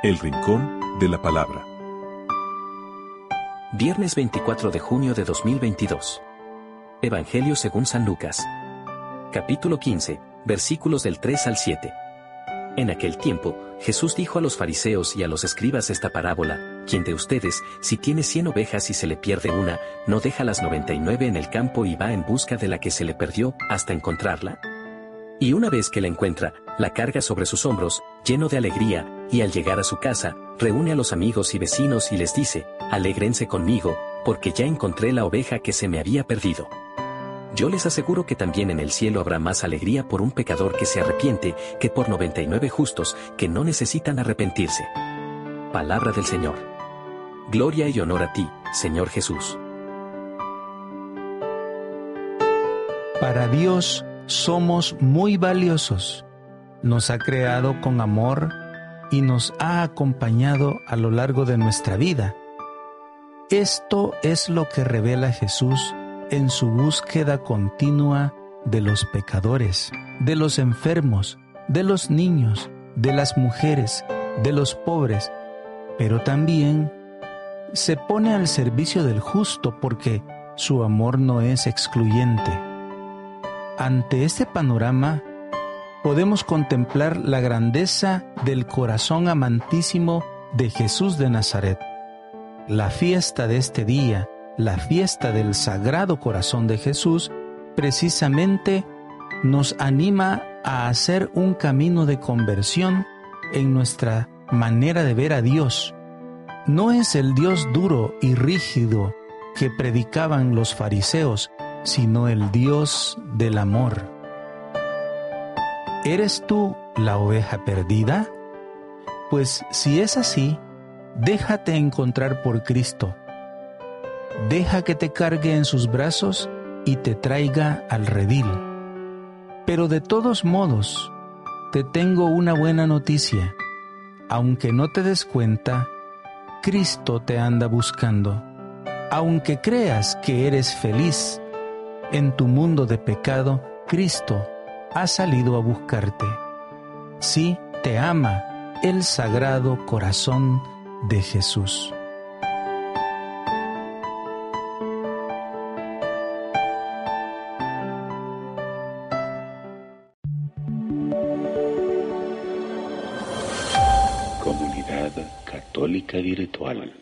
El Rincón de la Palabra. Viernes 24 de junio de 2022. Evangelio según San Lucas. Capítulo 15, versículos del 3 al 7. En aquel tiempo, Jesús dijo a los fariseos y a los escribas esta parábola, quien de ustedes, si tiene cien ovejas y se le pierde una, no deja las noventa y nueve en el campo y va en busca de la que se le perdió, hasta encontrarla? Y una vez que la encuentra, la carga sobre sus hombros, lleno de alegría, y al llegar a su casa, reúne a los amigos y vecinos y les dice, alégrense conmigo, porque ya encontré la oveja que se me había perdido. Yo les aseguro que también en el cielo habrá más alegría por un pecador que se arrepiente que por 99 justos que no necesitan arrepentirse. Palabra del Señor. Gloria y honor a ti, Señor Jesús. Para Dios somos muy valiosos. Nos ha creado con amor y nos ha acompañado a lo largo de nuestra vida. Esto es lo que revela Jesús en su búsqueda continua de los pecadores, de los enfermos, de los niños, de las mujeres, de los pobres, pero también se pone al servicio del justo porque su amor no es excluyente. Ante este panorama, podemos contemplar la grandeza del corazón amantísimo de Jesús de Nazaret. La fiesta de este día la fiesta del Sagrado Corazón de Jesús precisamente nos anima a hacer un camino de conversión en nuestra manera de ver a Dios. No es el Dios duro y rígido que predicaban los fariseos, sino el Dios del amor. ¿Eres tú la oveja perdida? Pues si es así, déjate encontrar por Cristo deja que te cargue en sus brazos y te traiga al redil. Pero de todos modos, te tengo una buena noticia. Aunque no te des cuenta, Cristo te anda buscando. Aunque creas que eres feliz, en tu mundo de pecado, Cristo ha salido a buscarte. Sí, te ama el sagrado corazón de Jesús. Comunidad Católica Virtual.